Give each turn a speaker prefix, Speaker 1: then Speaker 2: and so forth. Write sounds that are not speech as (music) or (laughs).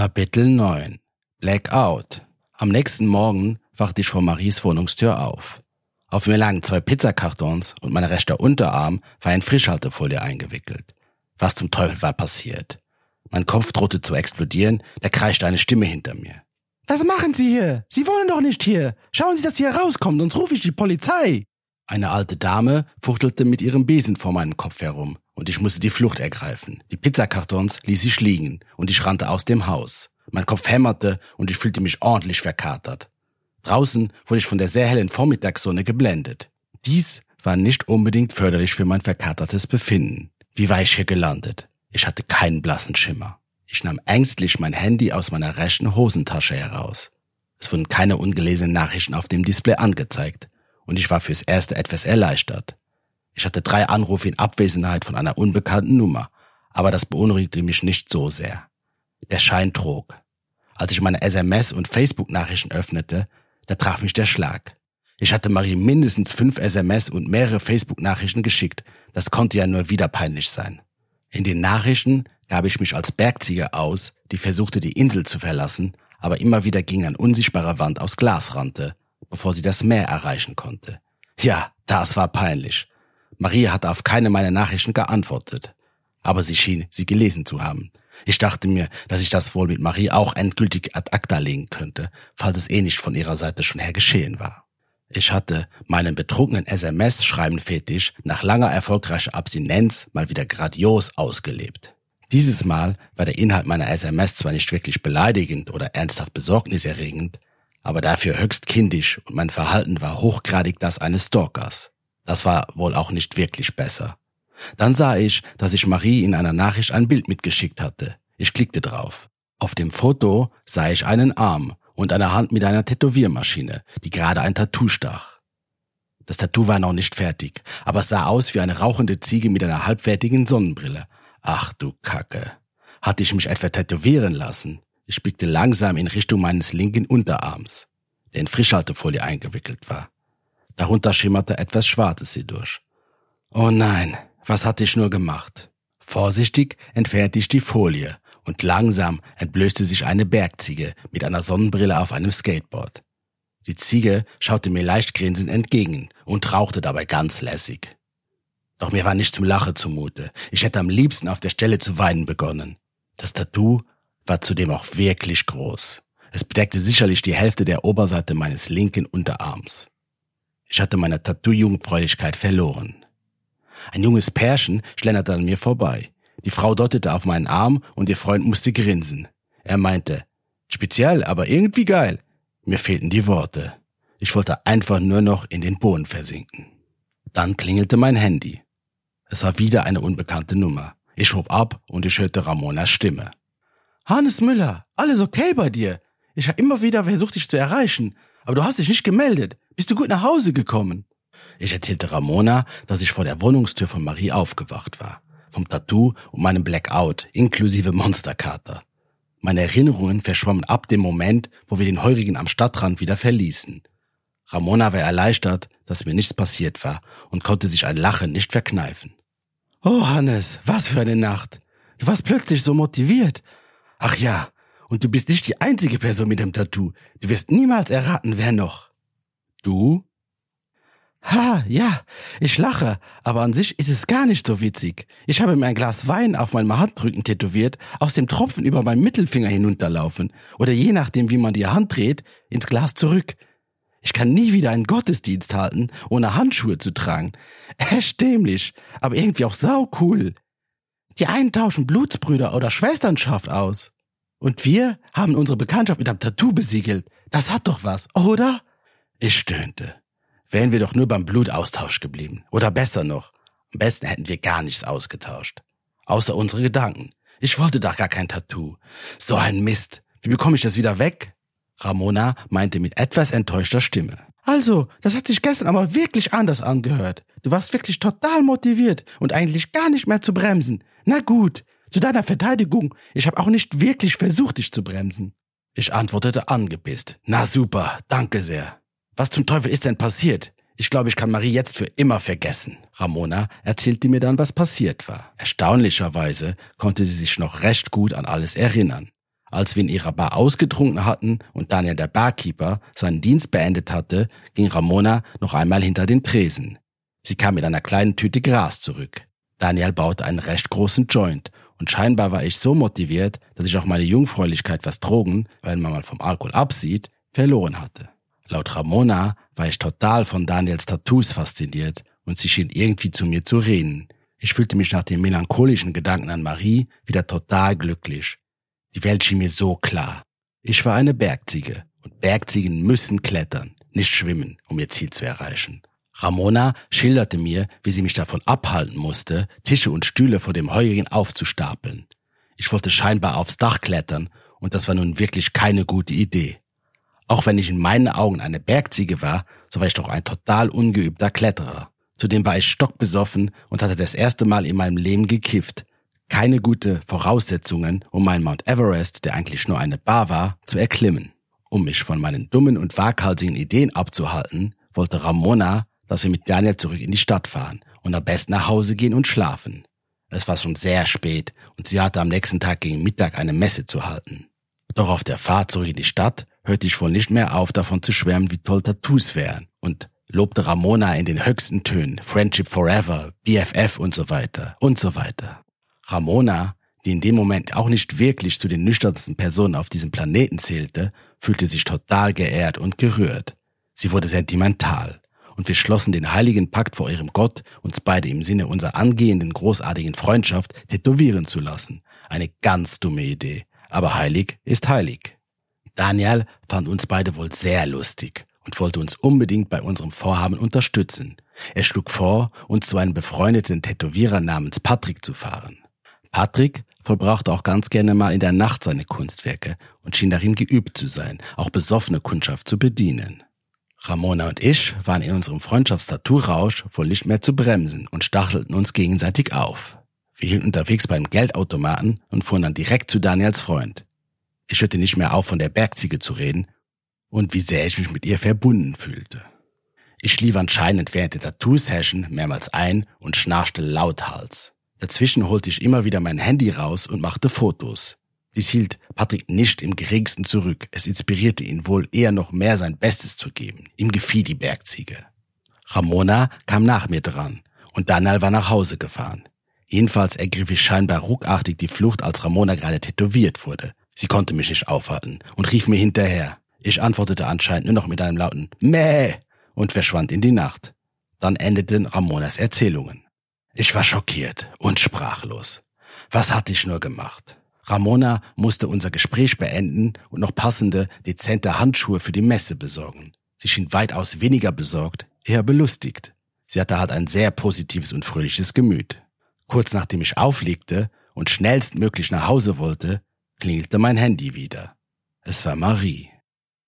Speaker 1: Kapitel 9 Blackout Am nächsten Morgen wachte ich vor Maries Wohnungstür auf. Auf mir lagen zwei Pizzakartons und mein rechter Unterarm war in Frischhaltefolie eingewickelt. Was zum Teufel war passiert? Mein Kopf drohte zu explodieren, da kreischte eine Stimme hinter mir.
Speaker 2: Was machen Sie hier? Sie wohnen doch nicht hier. Schauen Sie, dass Sie hier rauskommen, sonst rufe ich die Polizei.
Speaker 1: Eine alte Dame fuchtelte mit ihrem Besen vor meinem Kopf herum und ich musste die Flucht ergreifen. Die Pizzakartons ließ ich liegen und ich rannte aus dem Haus. Mein Kopf hämmerte und ich fühlte mich ordentlich verkatert. Draußen wurde ich von der sehr hellen Vormittagssonne geblendet. Dies war nicht unbedingt förderlich für mein verkatertes Befinden. Wie war ich hier gelandet? Ich hatte keinen blassen Schimmer. Ich nahm ängstlich mein Handy aus meiner rechten Hosentasche heraus. Es wurden keine ungelesenen Nachrichten auf dem Display angezeigt und ich war fürs Erste etwas erleichtert. Ich hatte drei Anrufe in Abwesenheit von einer unbekannten Nummer, aber das beunruhigte mich nicht so sehr. Der Schein trug. Als ich meine SMS- und Facebook-Nachrichten öffnete, da traf mich der Schlag. Ich hatte Marie mindestens fünf SMS und mehrere Facebook-Nachrichten geschickt. Das konnte ja nur wieder peinlich sein. In den Nachrichten gab ich mich als Bergziege aus, die versuchte, die Insel zu verlassen, aber immer wieder gegen eine unsichtbare Wand aus Glas rannte, bevor sie das Meer erreichen konnte. Ja, das war peinlich. Marie hatte auf keine meiner Nachrichten geantwortet. Aber sie schien, sie gelesen zu haben. Ich dachte mir, dass ich das wohl mit Marie auch endgültig ad acta legen könnte, falls es eh nicht von ihrer Seite schon her geschehen war. Ich hatte meinen betrunkenen SMS-Schreiben-Fetisch nach langer erfolgreicher Abstinenz mal wieder gradios ausgelebt. Dieses Mal war der Inhalt meiner SMS zwar nicht wirklich beleidigend oder ernsthaft besorgniserregend, aber dafür höchst kindisch und mein Verhalten war hochgradig das eines Stalkers. Das war wohl auch nicht wirklich besser. Dann sah ich, dass ich Marie in einer Nachricht ein Bild mitgeschickt hatte. Ich klickte drauf. Auf dem Foto sah ich einen Arm und eine Hand mit einer Tätowiermaschine, die gerade ein Tattoo stach. Das Tattoo war noch nicht fertig, aber es sah aus wie eine rauchende Ziege mit einer halbfertigen Sonnenbrille. Ach du Kacke. Hatte ich mich etwa tätowieren lassen? Ich blickte langsam in Richtung meines linken Unterarms, der in Frischhaltefolie eingewickelt war. Darunter schimmerte etwas Schwarzes hindurch. Oh nein, was hatte ich nur gemacht? Vorsichtig entfernte ich die Folie und langsam entblößte sich eine Bergziege mit einer Sonnenbrille auf einem Skateboard. Die Ziege schaute mir leicht grinsend entgegen und rauchte dabei ganz lässig. Doch mir war nicht zum Lachen zumute. Ich hätte am liebsten auf der Stelle zu weinen begonnen. Das Tattoo war zudem auch wirklich groß. Es bedeckte sicherlich die Hälfte der Oberseite meines linken Unterarms. Ich hatte meine Tattoo-Jugendfreudigkeit verloren. Ein junges Pärchen schlenderte an mir vorbei. Die Frau deutete auf meinen Arm und ihr Freund musste grinsen. Er meinte, speziell, aber irgendwie geil. Mir fehlten die Worte. Ich wollte einfach nur noch in den Boden versinken. Dann klingelte mein Handy. Es war wieder eine unbekannte Nummer. Ich hob ab und ich hörte Ramonas Stimme.
Speaker 2: Hannes Müller, alles okay bei dir? Ich habe immer wieder versucht, dich zu erreichen, aber du hast dich nicht gemeldet. Bist du gut nach Hause gekommen?
Speaker 1: Ich erzählte Ramona, dass ich vor der Wohnungstür von Marie aufgewacht war. Vom Tattoo und meinem Blackout, inklusive Monsterkater. Meine Erinnerungen verschwammen ab dem Moment, wo wir den Heurigen am Stadtrand wieder verließen. Ramona war erleichtert, dass mir nichts passiert war und konnte sich ein Lachen nicht verkneifen.
Speaker 2: Oh, Hannes, was für eine Nacht. Du warst plötzlich so motiviert. Ach ja, und du bist nicht die einzige Person mit dem Tattoo. Du wirst niemals erraten, wer noch.
Speaker 1: Du?
Speaker 2: Ha, ja, ich lache, aber an sich ist es gar nicht so witzig. Ich habe mir ein Glas Wein auf meinem Handrücken tätowiert, aus dem Tropfen über meinen Mittelfinger hinunterlaufen oder je nachdem, wie man die Hand dreht, ins Glas zurück. Ich kann nie wieder einen Gottesdienst halten, ohne Handschuhe zu tragen. (laughs) Echt dämlich, aber irgendwie auch sau cool. Die einen tauschen Blutsbrüder oder Schwesternschaft aus. Und wir haben unsere Bekanntschaft mit einem Tattoo besiegelt. Das hat doch was, oder?
Speaker 1: Ich stöhnte. Wären wir doch nur beim Blutaustausch geblieben. Oder besser noch, am besten hätten wir gar nichts ausgetauscht. Außer unsere Gedanken. Ich wollte doch gar kein Tattoo. So ein Mist. Wie bekomme ich das wieder weg? Ramona meinte mit etwas enttäuschter Stimme.
Speaker 2: Also, das hat sich gestern aber wirklich anders angehört. Du warst wirklich total motiviert und eigentlich gar nicht mehr zu bremsen. Na gut, zu deiner Verteidigung, ich habe auch nicht wirklich versucht, dich zu bremsen.
Speaker 1: Ich antwortete angepisst. Na super, danke sehr. Was zum Teufel ist denn passiert? Ich glaube, ich kann Marie jetzt für immer vergessen. Ramona erzählte mir dann, was passiert war. Erstaunlicherweise konnte sie sich noch recht gut an alles erinnern. Als wir in ihrer Bar ausgetrunken hatten und Daniel der Barkeeper seinen Dienst beendet hatte, ging Ramona noch einmal hinter den Tresen. Sie kam mit einer kleinen Tüte Gras zurück. Daniel baute einen recht großen Joint und scheinbar war ich so motiviert, dass ich auch meine Jungfräulichkeit, was Drogen, wenn man mal vom Alkohol absieht, verloren hatte. Laut Ramona war ich total von Daniels Tattoos fasziniert und sie schien irgendwie zu mir zu reden. Ich fühlte mich nach den melancholischen Gedanken an Marie wieder total glücklich. Die Welt schien mir so klar. Ich war eine Bergziege und Bergziegen müssen klettern, nicht schwimmen, um ihr Ziel zu erreichen. Ramona schilderte mir, wie sie mich davon abhalten musste, Tische und Stühle vor dem Heurigen aufzustapeln. Ich wollte scheinbar aufs Dach klettern und das war nun wirklich keine gute Idee. Auch wenn ich in meinen Augen eine Bergziege war, so war ich doch ein total ungeübter Kletterer. Zudem war ich stockbesoffen und hatte das erste Mal in meinem Leben gekifft, keine gute Voraussetzungen, um meinen Mount Everest, der eigentlich nur eine Bar war, zu erklimmen. Um mich von meinen dummen und waghalsigen Ideen abzuhalten, wollte Ramona, dass wir mit Daniel zurück in die Stadt fahren und am besten nach Hause gehen und schlafen. Es war schon sehr spät und sie hatte am nächsten Tag gegen Mittag eine Messe zu halten. Doch auf der Fahrt zurück in die Stadt hörte ich wohl nicht mehr auf, davon zu schwärmen, wie toll Tattoos wären und lobte Ramona in den höchsten Tönen, Friendship Forever, BFF und so weiter und so weiter. Ramona, die in dem Moment auch nicht wirklich zu den nüchternsten Personen auf diesem Planeten zählte, fühlte sich total geehrt und gerührt. Sie wurde sentimental. Und wir schlossen den heiligen Pakt vor ihrem Gott, uns beide im Sinne unserer angehenden großartigen Freundschaft tätowieren zu lassen. Eine ganz dumme Idee. Aber heilig ist heilig. Daniel fand uns beide wohl sehr lustig und wollte uns unbedingt bei unserem Vorhaben unterstützen. Er schlug vor, uns zu einem befreundeten Tätowierer namens Patrick zu fahren. Patrick vollbrachte auch ganz gerne mal in der Nacht seine Kunstwerke und schien darin geübt zu sein, auch besoffene Kundschaft zu bedienen. Ramona und ich waren in unserem Freundschaftstattoo-Rausch wohl nicht mehr zu bremsen und stachelten uns gegenseitig auf. Wir hielten unterwegs beim Geldautomaten und fuhren dann direkt zu Daniels Freund. Ich hörte nicht mehr auf, von der Bergziege zu reden und wie sehr ich mich mit ihr verbunden fühlte. Ich schlief anscheinend während der Tattoo-Session mehrmals ein und schnarchte lauthals. Dazwischen holte ich immer wieder mein Handy raus und machte Fotos. Dies hielt Patrick nicht im geringsten zurück. Es inspirierte ihn wohl eher noch mehr sein Bestes zu geben. Ihm gefiel die Bergziege. Ramona kam nach mir dran und Daniel war nach Hause gefahren. Jedenfalls ergriff ich scheinbar ruckartig die Flucht, als Ramona gerade tätowiert wurde. Sie konnte mich nicht aufhalten und rief mir hinterher. Ich antwortete anscheinend nur noch mit einem lauten Mäh und verschwand in die Nacht. Dann endeten Ramonas Erzählungen. Ich war schockiert und sprachlos. Was hatte ich nur gemacht? Ramona musste unser Gespräch beenden und noch passende, dezente Handschuhe für die Messe besorgen. Sie schien weitaus weniger besorgt, eher belustigt. Sie hatte halt ein sehr positives und fröhliches Gemüt. Kurz nachdem ich auflegte und schnellstmöglich nach Hause wollte, klingelte mein Handy wieder. Es war Marie.